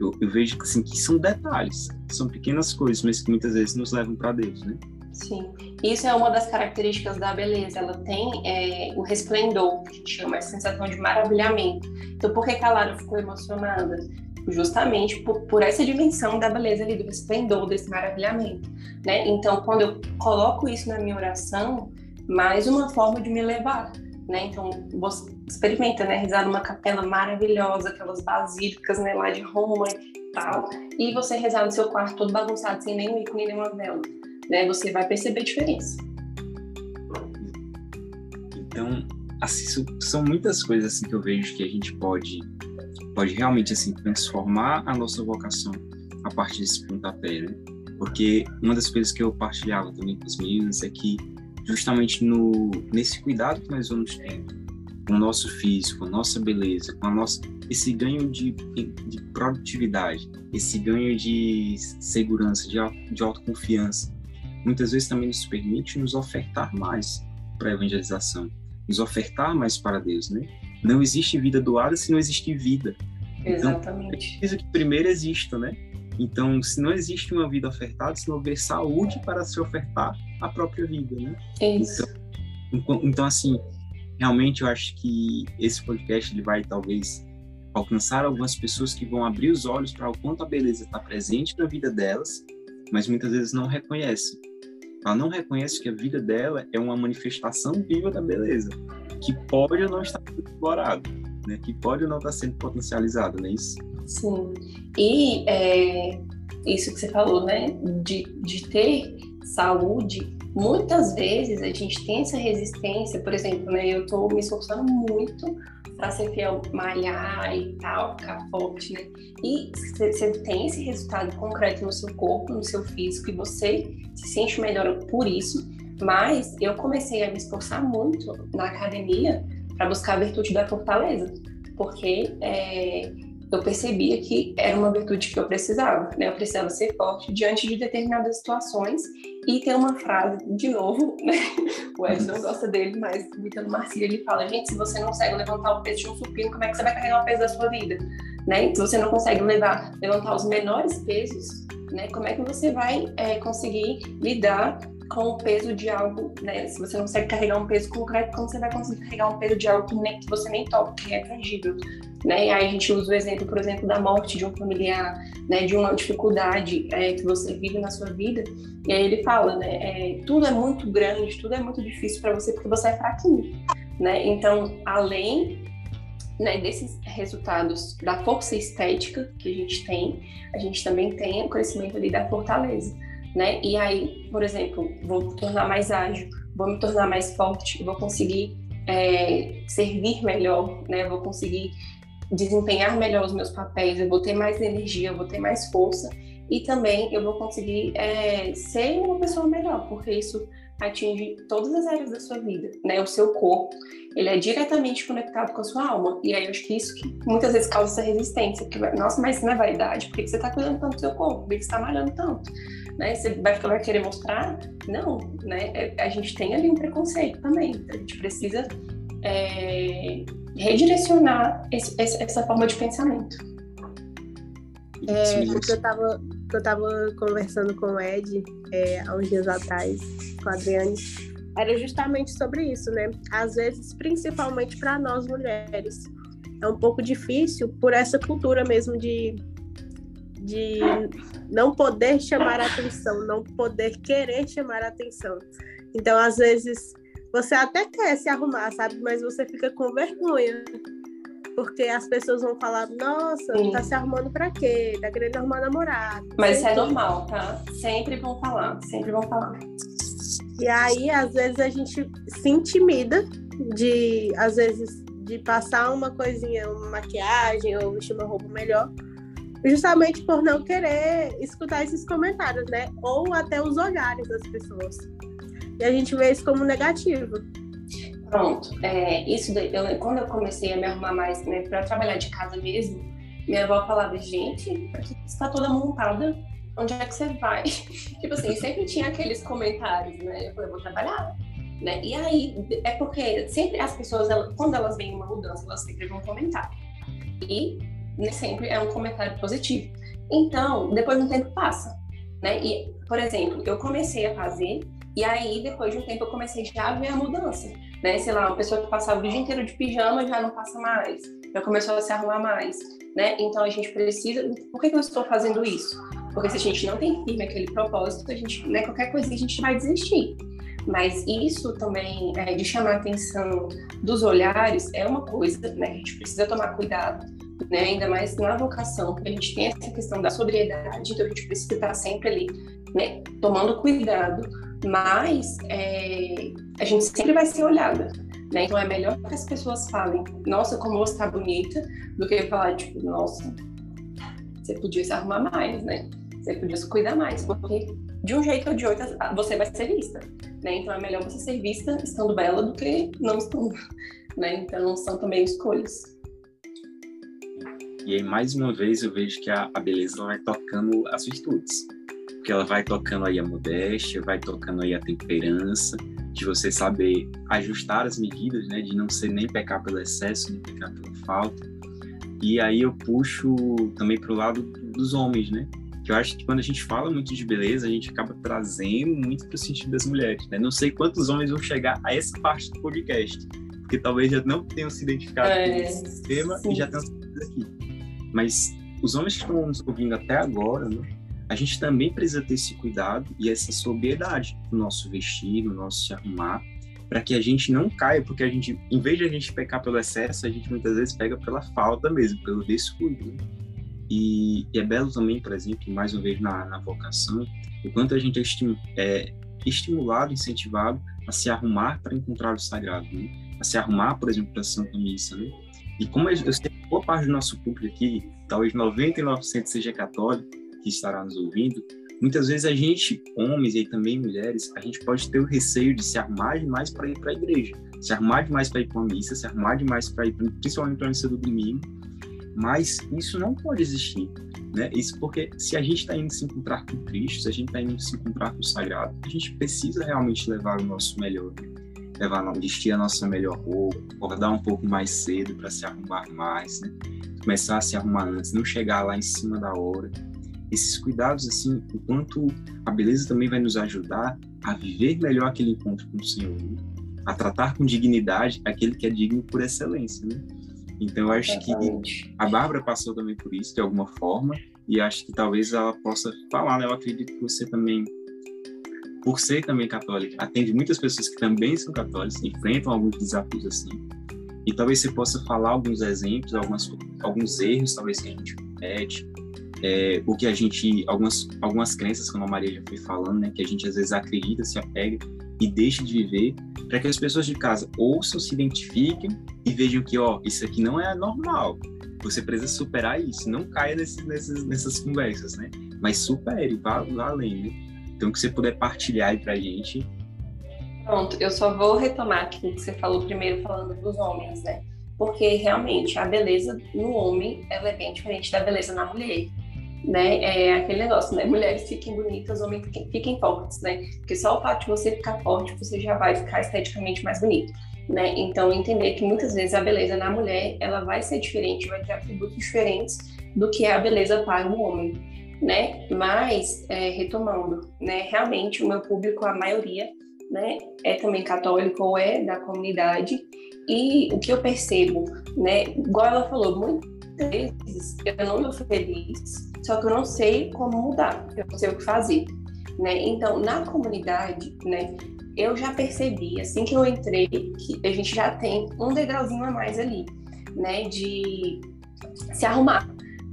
Eu, eu vejo assim, que são detalhes, são pequenas coisas, mas que muitas vezes nos levam para Deus, né? Sim, isso é uma das características da beleza. Ela tem é, o resplendor, que a gente chama, essa sensação de maravilhamento. Então, por que a Lara ficou emocionada? Justamente por, por, essa dimensão da beleza ali, do resplendor, desse maravilhamento. Né? Então, quando eu coloco isso na minha oração, mais uma forma de me levar. Né? Então, experimenta, né? Rezar numa capela maravilhosa, aquelas basílicas né, lá de Roma e tal, e você rezar no seu quarto todo bagunçado, sem nenhum ícone, nenhuma vela né, você vai perceber a diferença. Então, assim, são muitas coisas assim que eu vejo que a gente pode pode realmente assim transformar a nossa vocação a partir desse pontapé, né? Porque uma das coisas que eu partilhava também com os meninos é que justamente no nesse cuidado que nós vamos tendo com o nosso físico, nossa beleza, com a nossa esse ganho de, de produtividade, esse ganho de segurança, de, de autoconfiança, muitas vezes também nos permite nos ofertar mais para a evangelização, nos ofertar mais para Deus, né? Não existe vida doada se não existe vida. Então, Exatamente. Então, preciso que primeiro exista, né? Então, se não existe uma vida ofertada, se não houver saúde para se ofertar a própria vida, né? É isso. Então, então, assim, realmente eu acho que esse podcast ele vai talvez alcançar algumas pessoas que vão abrir os olhos para o quanto a beleza está presente na vida delas, mas muitas vezes não reconhecem. Ela não reconhece que a vida dela é uma manifestação viva da beleza, que pode ou não estar sendo explorada, né? que pode ou não estar sendo potencializada, não é isso? Sim. E é, isso que você falou, né? De, de ter saúde, muitas vezes a gente tem essa resistência, por exemplo, né? Eu estou me esforçando muito para ser fiel, malhar e tal, ficar forte, né? E você tem esse resultado concreto no seu corpo, no seu físico, e você se sente melhor por isso. Mas eu comecei a me esforçar muito na academia para buscar a virtude da fortaleza, porque é, eu percebia que era uma virtude que eu precisava, né? Eu precisava ser forte diante de determinadas situações e tem uma frase, de novo, né? O Ed não gosta dele, mas imitando Marcia, ele fala, gente, se você não consegue levantar o peso de um supino, como é que você vai carregar o peso da sua vida? Né? Se você não consegue levar, levantar os menores pesos, né? Como é que você vai é, conseguir lidar com o peso de algo, né? Se você não consegue carregar um peso concreto, como você vai conseguir carregar um peso de algo que, nem, que você nem toca, que é tangível, né? E aí a gente usa o exemplo, por exemplo, da morte de um familiar, né? De uma dificuldade é, que você vive na sua vida. E aí ele fala, né? É, tudo é muito grande, tudo é muito difícil para você porque você é fraquinho, né? Então, além né, desses resultados da força estética que a gente tem, a gente também tem o crescimento ali da fortaleza né? E aí, por exemplo, vou me tornar mais ágil, vou me tornar mais forte, vou conseguir é, servir melhor, né? Vou conseguir desempenhar melhor os meus papéis, eu vou ter mais energia, eu vou ter mais força e também eu vou conseguir é, ser uma pessoa melhor, porque isso atinge todas as áreas da sua vida, né? O seu corpo, ele é diretamente conectado com a sua alma. E aí eu acho que isso que muitas vezes causa essa resistência, porque, nossa, mas não é vaidade, por que você está cuidando tanto do seu corpo? Por que você está malhando tanto? Né? Você vai, vai querer mostrar? Não, né? É, a gente tem ali um preconceito também. A gente precisa é, redirecionar esse, essa forma de pensamento. É, o que eu estava eu tava conversando com o Ed é, há uns dias atrás, com a Adriane, era justamente sobre isso, né? Às vezes, principalmente para nós mulheres, é um pouco difícil por essa cultura mesmo de, de não poder chamar a atenção, não poder querer chamar a atenção. Então, às vezes, você até quer se arrumar, sabe? Mas você fica com vergonha. Porque as pessoas vão falar, nossa, Sim. tá se arrumando pra quê? Tá querendo arrumar namorado. Mas isso é normal, tá? Sempre vão falar, sempre vão falar. E aí, às vezes, a gente se intimida de, às vezes, de passar uma coisinha, uma maquiagem ou vestir uma roupa melhor justamente por não querer escutar esses comentários, né? Ou até os olhares das pessoas. E a gente vê isso como negativo. Pronto, é, isso daí, eu, quando eu comecei a me arrumar mais, né, para trabalhar de casa mesmo, minha avó falava, gente, você está toda montada, onde é que você vai? tipo assim, sempre tinha aqueles comentários, né? Eu falei, vou trabalhar. Né? E aí, é porque sempre as pessoas, quando elas veem uma mudança, elas sempre vão comentar. E nem sempre é um comentário positivo. Então, depois de um tempo passa, né? E, por exemplo, eu comecei a fazer e aí depois de um tempo eu comecei já a ver a mudança, né? Sei lá, uma pessoa que passava o dia inteiro de pijama já não passa mais, já começou a se arrumar mais, né? Então a gente precisa. Por que, que eu estou fazendo isso? Porque se a gente não tem firme aquele propósito, a gente, né, qualquer coisinha a gente vai desistir. Mas isso também, é, de chamar a atenção dos olhares, é uma coisa, né? A gente precisa tomar cuidado né? Ainda mais na vocação, porque a gente tem essa questão da sobriedade, então a gente precisa estar sempre ali, né? Tomando cuidado, mas é, a gente sempre vai ser olhada, né? Então é melhor que as pessoas falem, nossa, como você está bonita, do que falar, tipo, nossa, você podia se arrumar mais, né? Você podia se cuidar mais, porque de um jeito ou de outro você vai ser vista, né? Então é melhor você ser vista estando bela do que não estando, né? Então são também escolhas. E aí, mais uma vez, eu vejo que a, a beleza vai tocando as virtudes. Porque ela vai tocando aí a modéstia, vai tocando aí a temperança, de você saber ajustar as medidas, né? De não ser nem pecar pelo excesso, nem pecar pela falta. E aí eu puxo também para o lado dos homens, né? Que eu acho que quando a gente fala muito de beleza, a gente acaba trazendo muito para o sentido das mulheres, né? Não sei quantos homens vão chegar a essa parte do podcast, porque talvez já não tenham se identificado é, com esse tema sim. e já tenham aqui. Mas os homens que estão nos ouvindo até agora, né? a gente também precisa ter esse cuidado e essa sobriedade no nosso vestir, no nosso se arrumar, para que a gente não caia, porque a gente, em vez de a gente pecar pelo excesso, a gente muitas vezes pega pela falta mesmo, pelo descuido. E, e, é belo também, por exemplo, mais uma vez na, na vocação, o quanto a gente é, estim, é estimulado, incentivado a se arrumar para encontrar o sagrado, né? a se arrumar, por exemplo, para a Santa Missa. Né? E como eu sei que boa parte do nosso público aqui, talvez 99% seja católico, que estará nos ouvindo, muitas vezes a gente, homens e também mulheres, a gente pode ter o receio de se arrumar demais para ir para a igreja, se arrumar demais para ir para a missa, se arrumar demais para ir, principalmente para a missa do domingo, mas isso não pode existir, né? Isso porque se a gente está indo se encontrar com Cristo, se a gente está indo se encontrar com o Sagrado, a gente precisa realmente levar o nosso melhor, levar, vestir a nossa melhor roupa, acordar um pouco mais cedo para se arrumar mais, né? Começar a se arrumar antes, não chegar lá em cima da hora, esses cuidados, assim, enquanto a beleza também vai nos ajudar a viver melhor aquele encontro com o Senhor, né? a tratar com dignidade aquele que é digno por excelência, né? Então, eu acho que a Bárbara passou também por isso, de alguma forma, e acho que talvez ela possa falar, né? Eu acredito que você também, por ser também católica, atende muitas pessoas que também são católicas, enfrentam alguns desafios assim, e talvez você possa falar alguns exemplos, algumas, alguns erros, talvez, que a gente comete, é, o que a gente, algumas, algumas crenças, como a Maria já foi falando, né, que a gente às vezes acredita, se apega e deixa de viver, para que as pessoas de casa ouçam, se identifiquem e vejam que, ó, isso aqui não é normal. Você precisa superar isso, não caia nesse, nessas, nessas conversas, né? Mas supere, vá, vá além, né? Então, que você puder partilhar aí pra gente. Pronto, eu só vou retomar aqui o que você falou primeiro, falando dos homens, né? Porque realmente a beleza no homem ela é bem diferente da beleza na mulher né? É aquele negócio, né? Mulheres fiquem bonitas, homens fiquem, fortes, né? Porque só o fato de você ficar forte, você já vai ficar esteticamente mais bonito, né? Então, entender que muitas vezes a beleza na mulher, ela vai ser diferente, vai ter atributos diferentes do que a beleza para um homem, né? Mas, é, retomando, né? Realmente, o meu público, a maioria, né? É também católico ou é da comunidade. E o que eu percebo, né? Igual ela falou, muitas vezes eu não estou feliz só que eu não sei como mudar, eu não sei o que fazer, né? Então, na comunidade, né, eu já percebi, assim que eu entrei, que a gente já tem um degrauzinho a mais ali, né, de se arrumar.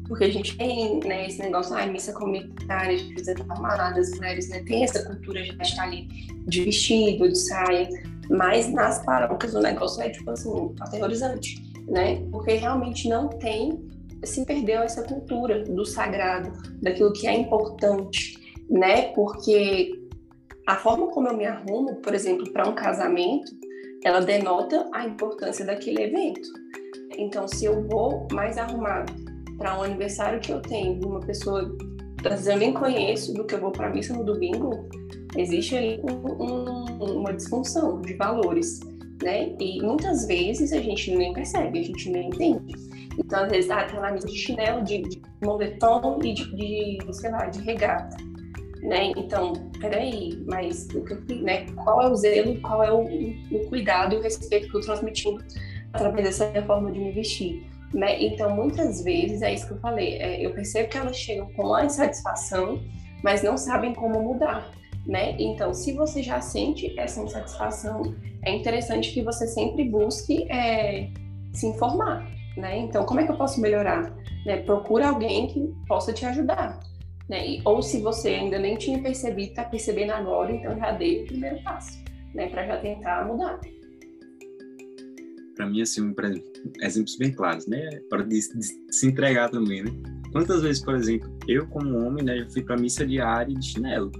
Porque a gente tem né, esse negócio, ah, missa comunitária, a gente precisa estar arrumada, as mulheres né, tem essa cultura de estar ali de vestido, de saia, mas nas paróquias o negócio é, tipo assim, aterrorizante, né? Porque realmente não tem se perdeu essa cultura do sagrado, daquilo que é importante, né? Porque a forma como eu me arrumo, por exemplo, para um casamento, ela denota a importância daquele evento. Então, se eu vou mais arrumado para um aniversário que eu tenho de uma pessoa que eu nem conheço, do que eu vou para a missa no domingo, existe ali um, um, uma disfunção de valores, né? E muitas vezes a gente nem percebe, a gente nem entende. Então, às vezes, ah, tá na mesa de chinelo, de, de moletom e de, de, sei lá, de regata. Né? Então, peraí, mas né, qual é o zelo, qual é o, o cuidado e o respeito que eu estou transmitindo através dessa forma de me vestir? Né? Então, muitas vezes, é isso que eu falei, é, eu percebo que elas chegam com a insatisfação, mas não sabem como mudar. Né? Então, se você já sente essa insatisfação, é interessante que você sempre busque é, se informar, né? Então, como é que eu posso melhorar? Né? Procura alguém que possa te ajudar. Né? E, ou se você ainda nem tinha percebido, está percebendo agora, então já dei o primeiro passo, né? Para já tentar mudar. Para mim, assim, exemplo, exemplos bem claros, né? Para se entregar também, né? Quantas vezes, por exemplo, eu como homem, né, já fui para missa diária de chinelo,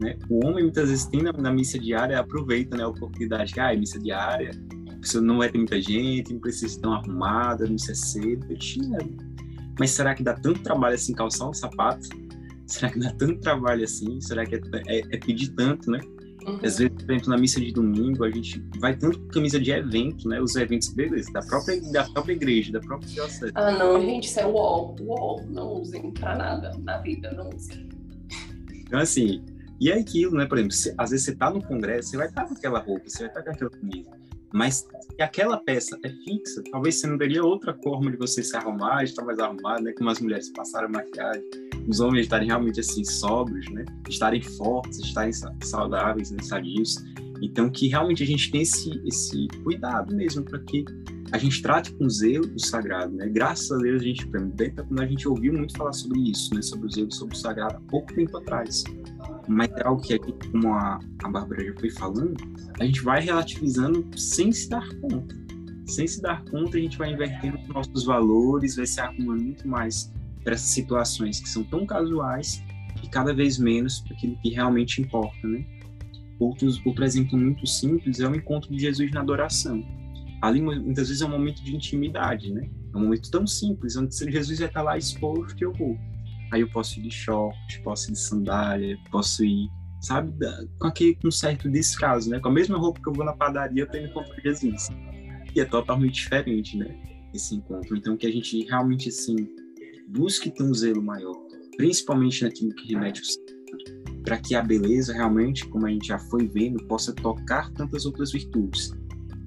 né? O homem muitas vezes tem na, na missa diária aproveita, né, a oportunidade que ah, é missa diária, pessoa não vai ter muita gente, não precisa estar arrumada, não ser cedo, eu chinelo. Mas será que dá tanto trabalho assim calçar um sapato? Será que dá tanto trabalho assim? Será que é, é, é pedir tanto, né? Uhum. Às vezes, por exemplo, na missa de domingo, a gente vai tanto com camisa de evento, né? Os eventos, beleza, da própria, da própria igreja, da própria diocese. Ah, não, gente, isso é uol, uol. Não usem pra nada na vida, não usem. Então, assim, e é aquilo, né? Por exemplo, se, às vezes você tá no congresso, você vai estar tá com aquela roupa, você vai estar tá com aquela camisa. Mas se aquela peça é fixa, talvez você não teria outra forma de você se arrumar, estar mais arrumado, né? Como as mulheres passaram maquiagem, os homens estarem realmente assim sóbrios, né? Estarem fortes, estarem saudáveis, né? sadios. Então que realmente a gente tem esse esse cuidado mesmo para que a gente trate com zelo o sagrado, né? Graças a Deus a gente, quando a gente ouviu muito falar sobre isso, né? Sobre o zelo, sobre o sagrado, há pouco tempo atrás mas é algo que aqui, como a, a Bárbara já foi falando, a gente vai relativizando sem se dar conta. Sem se dar conta, a gente vai invertendo nossos valores, vai se arrumando muito mais para essas situações que são tão casuais e cada vez menos para aquilo que realmente importa, né? Outros, outro exemplo muito simples é o encontro de Jesus na adoração. Ali, muitas vezes, é um momento de intimidade, né? É um momento tão simples, onde Jesus vai estar lá exposto e eu vou Aí eu posso ir de short, posso ir de sandália, posso ir, sabe, com aquele com certo descaso, né? Com a mesma roupa que eu vou na padaria para encontrar Jesus. E é totalmente diferente, né? Esse encontro. Então que a gente realmente assim busque ter um zelo maior, principalmente naquilo que remete ao para que a beleza realmente, como a gente já foi vendo, possa tocar tantas outras virtudes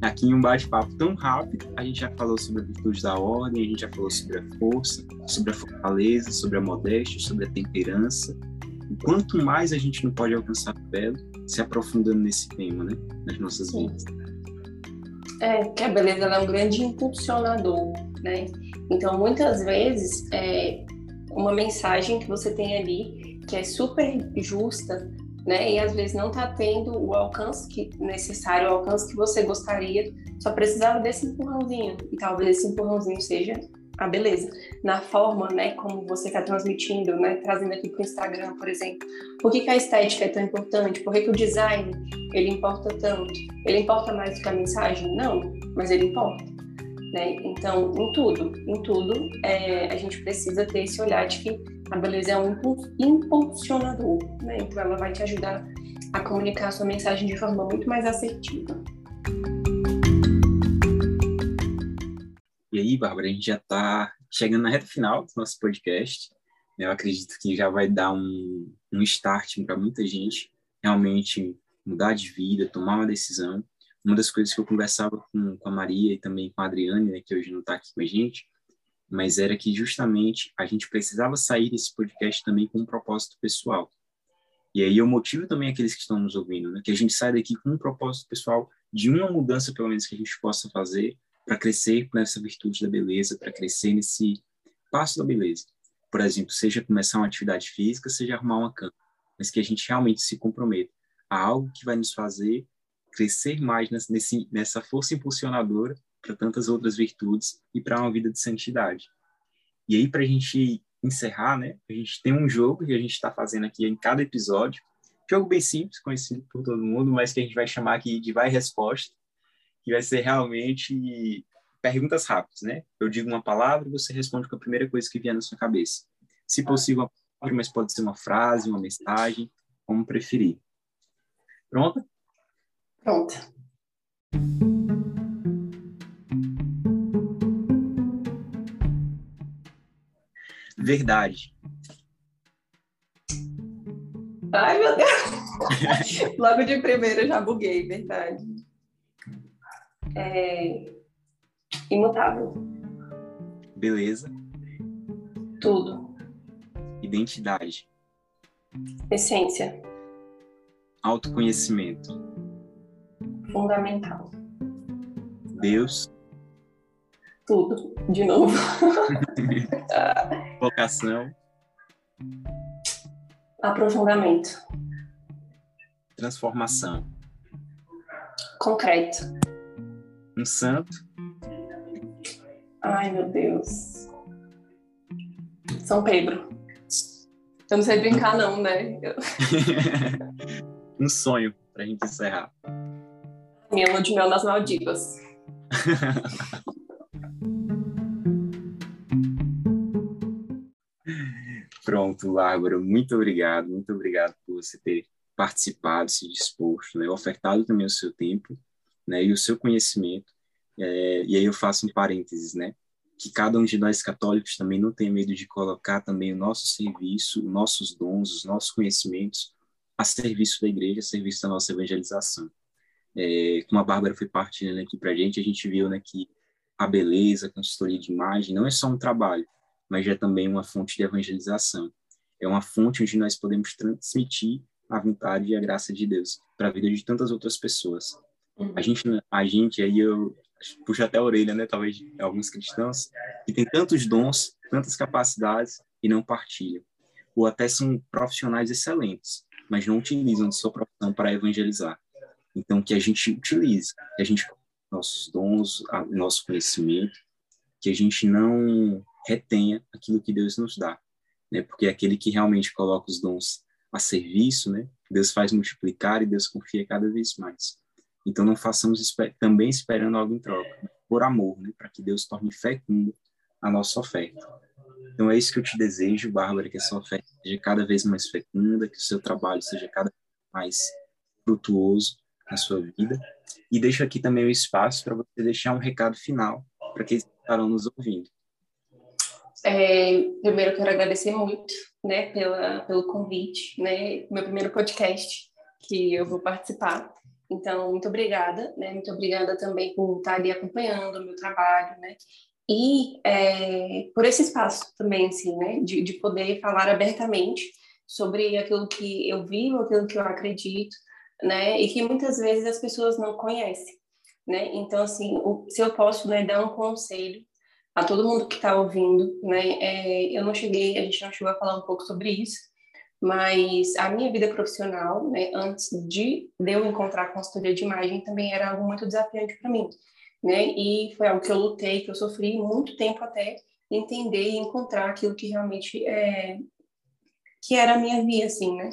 Aqui em um bate-papo tão rápido, a gente já falou sobre a virtude da ordem, a gente já falou sobre a força, sobre a fortaleza, sobre a modéstia, sobre a temperança. E quanto mais a gente não pode alcançar o belo, se aprofundando nesse tema, né, nas nossas Sim. vidas. É, que a beleza é um grande impulsionador, né? Então, muitas vezes, é, uma mensagem que você tem ali, que é super justa, né? E às vezes não está tendo o alcance que necessário, o alcance que você gostaria, só precisava desse empurrãozinho. E talvez esse empurrãozinho seja a beleza. Na forma, né, como você está transmitindo, né, trazendo aqui para o Instagram, por exemplo. Por que, que, a estética é tão importante? Por que, que o design, ele importa tanto? Ele importa mais do que a mensagem? Não, mas ele importa. Né? Então, em tudo, em tudo, é, a gente precisa ter esse olhar de que a beleza é um impulsionador, né? Então ela vai te ajudar a comunicar a sua mensagem de forma muito mais assertiva. E aí, Bárbara, a gente já está chegando na reta final do nosso podcast. Eu acredito que já vai dar um, um start para muita gente realmente mudar de vida, tomar uma decisão. Uma das coisas que eu conversava com, com a Maria e também com a Adriane, né, que hoje não está aqui com a gente, mas era que justamente a gente precisava sair desse podcast também com um propósito pessoal. E aí eu motivo também aqueles que estão nos ouvindo, né, que a gente saia daqui com um propósito pessoal de uma mudança, pelo menos, que a gente possa fazer para crescer nessa virtude da beleza, para crescer nesse passo da beleza. Por exemplo, seja começar uma atividade física, seja arrumar uma cama, mas que a gente realmente se comprometa a algo que vai nos fazer crescer mais nessa força impulsionadora para tantas outras virtudes e para uma vida de santidade. E aí, para a gente encerrar, né, a gente tem um jogo que a gente está fazendo aqui em cada episódio, jogo bem simples, conhecido por todo mundo, mas que a gente vai chamar aqui de vai resposta, que vai ser realmente perguntas rápidas, né? Eu digo uma palavra e você responde com a primeira coisa que vier na sua cabeça. Se possível, uma palavra, mas pode ser uma frase, uma mensagem, como preferir. Pronta? Pronta. Verdade. Ai, meu Deus! Logo de primeira já buguei, verdade. É... Imutável. Beleza. Tudo. Identidade. Essência. Autoconhecimento. Fundamental. Deus. Tudo, de novo. Vocação. Aprofundamento. Transformação. Concreto. Um santo. Ai, meu Deus. São Pedro. Eu não sei brincar, não, né? um sonho pra gente encerrar. Minha lua de mel nas Maldivas. Pronto, Bárbara, muito obrigado, muito obrigado por você ter participado, se disposto, né, ofertado também o seu tempo, né, e o seu conhecimento. É, e aí eu faço um parênteses, né, que cada um de nós católicos também não tenha medo de colocar também o nosso serviço, os nossos dons, os nossos conhecimentos a serviço da igreja, a serviço da nossa evangelização. É, como a Bárbara foi partilhando aqui para a gente, a gente viu né, que a beleza, a consultoria de imagem não é só um trabalho, mas é também uma fonte de evangelização. É uma fonte onde nós podemos transmitir a vontade e a graça de Deus para a vida de tantas outras pessoas. Uhum. A gente, a gente aí eu puxo até a orelha, né, talvez alguns cristãos que tem tantos dons, tantas capacidades e não partilham, ou até são profissionais excelentes, mas não utilizam de sua profissão para evangelizar. Então que a gente utilize, que a gente nossos dons, nosso conhecimento, que a gente não retenha aquilo que Deus nos dá, né? Porque é aquele que realmente coloca os dons a serviço, né? Deus faz multiplicar e Deus confia cada vez mais. Então não façamos também esperando algo em troca, né? por amor, né? Para que Deus torne fecunda a nossa oferta. Então é isso que eu te desejo, Bárbara, que a sua oferta seja cada vez mais fecunda, que o seu trabalho seja cada vez mais frutuoso na sua vida. E deixo aqui também o espaço para você deixar um recado final para quem estarão nos ouvindo. É, primeiro, quero agradecer muito né, pela, pelo convite, né, meu primeiro podcast que eu vou participar. Então, muito obrigada, né, muito obrigada também por estar ali acompanhando o meu trabalho, né, e é, por esse espaço também, assim, né, de, de poder falar abertamente sobre aquilo que eu vivo, aquilo que eu acredito, né, e que muitas vezes as pessoas não conhecem, né, então, assim, o, se eu posso, né, dar um conselho a todo mundo que está ouvindo, né? É, eu não cheguei, a gente não chegou a falar um pouco sobre isso, mas a minha vida profissional, né, antes de, de eu encontrar a consultoria de imagem, também era algo muito desafiante para mim, né? E foi algo que eu lutei, que eu sofri muito tempo até entender e encontrar aquilo que realmente é que era a minha via, assim, né?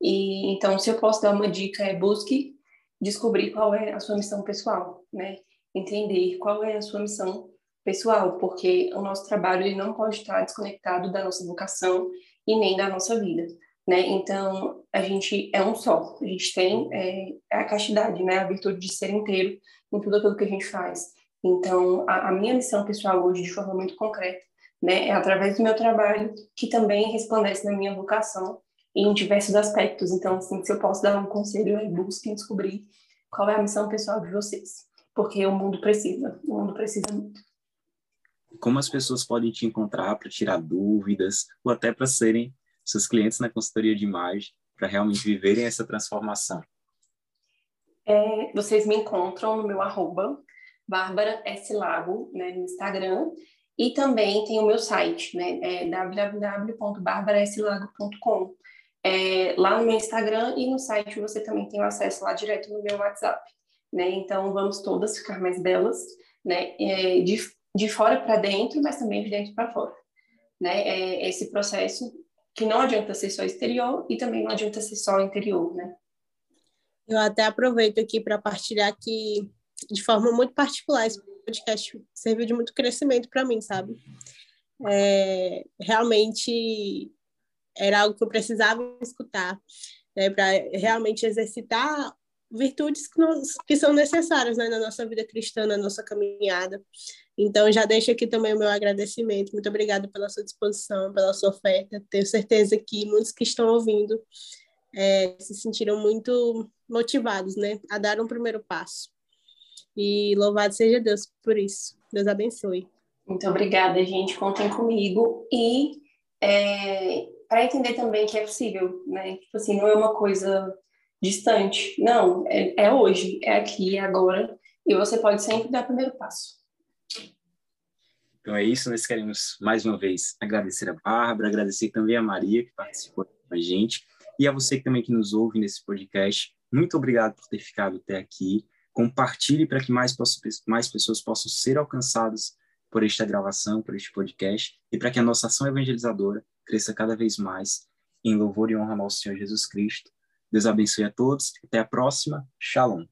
E então, se eu posso dar uma dica, é busque descobrir qual é a sua missão pessoal, né? Entender qual é a sua missão pessoal, porque o nosso trabalho ele não pode estar desconectado da nossa vocação e nem da nossa vida, né? Então, a gente é um só, a gente tem é, a castidade, né? A virtude de ser inteiro em tudo aquilo que a gente faz. Então, a, a minha missão pessoal hoje, de forma muito concreta, né? É através do meu trabalho, que também resplandece na minha vocação em diversos aspectos. Então, assim, se eu posso dar um conselho, é busquem descobrir qual é a missão pessoal de vocês, porque o mundo precisa, o mundo precisa muito como as pessoas podem te encontrar para tirar dúvidas ou até para serem seus clientes na consultoria de imagem, para realmente viverem essa transformação? É, vocês me encontram no meu arroba, Bárbara S. Lago, né, no Instagram, e também tem o meu site, né, é www.barbaraslago.com. É, lá no meu Instagram e no site você também tem acesso lá direto no meu WhatsApp, né, então vamos todas ficar mais belas, né, é, de de fora para dentro, mas também de dentro para fora. Né? É esse processo que não adianta ser só exterior e também não adianta ser só interior, né? Eu até aproveito aqui para partilhar que, de forma muito particular, esse podcast serviu de muito crescimento para mim, sabe? É, realmente era algo que eu precisava escutar, né, para realmente exercitar virtudes que, nós, que são necessárias né, na nossa vida cristã, na nossa caminhada. Então, já deixo aqui também o meu agradecimento. Muito obrigada pela sua disposição, pela sua oferta. Tenho certeza que muitos que estão ouvindo é, se sentiram muito motivados né, a dar um primeiro passo. E louvado seja Deus por isso. Deus abençoe. Muito obrigada, gente. Contem comigo. E é, para entender também que é possível, né? Tipo assim, não é uma coisa distante. Não, é, é hoje, é aqui, é agora. E você pode sempre dar o primeiro passo. Então é isso, nós queremos mais uma vez agradecer a Bárbara, agradecer também a Maria que participou com a gente e a você também que nos ouve nesse podcast. Muito obrigado por ter ficado até aqui. Compartilhe para que mais, mais pessoas possam ser alcançadas por esta gravação, por este podcast e para que a nossa ação evangelizadora cresça cada vez mais em louvor e honra ao Senhor Jesus Cristo. Deus abençoe a todos. Até a próxima. Shalom.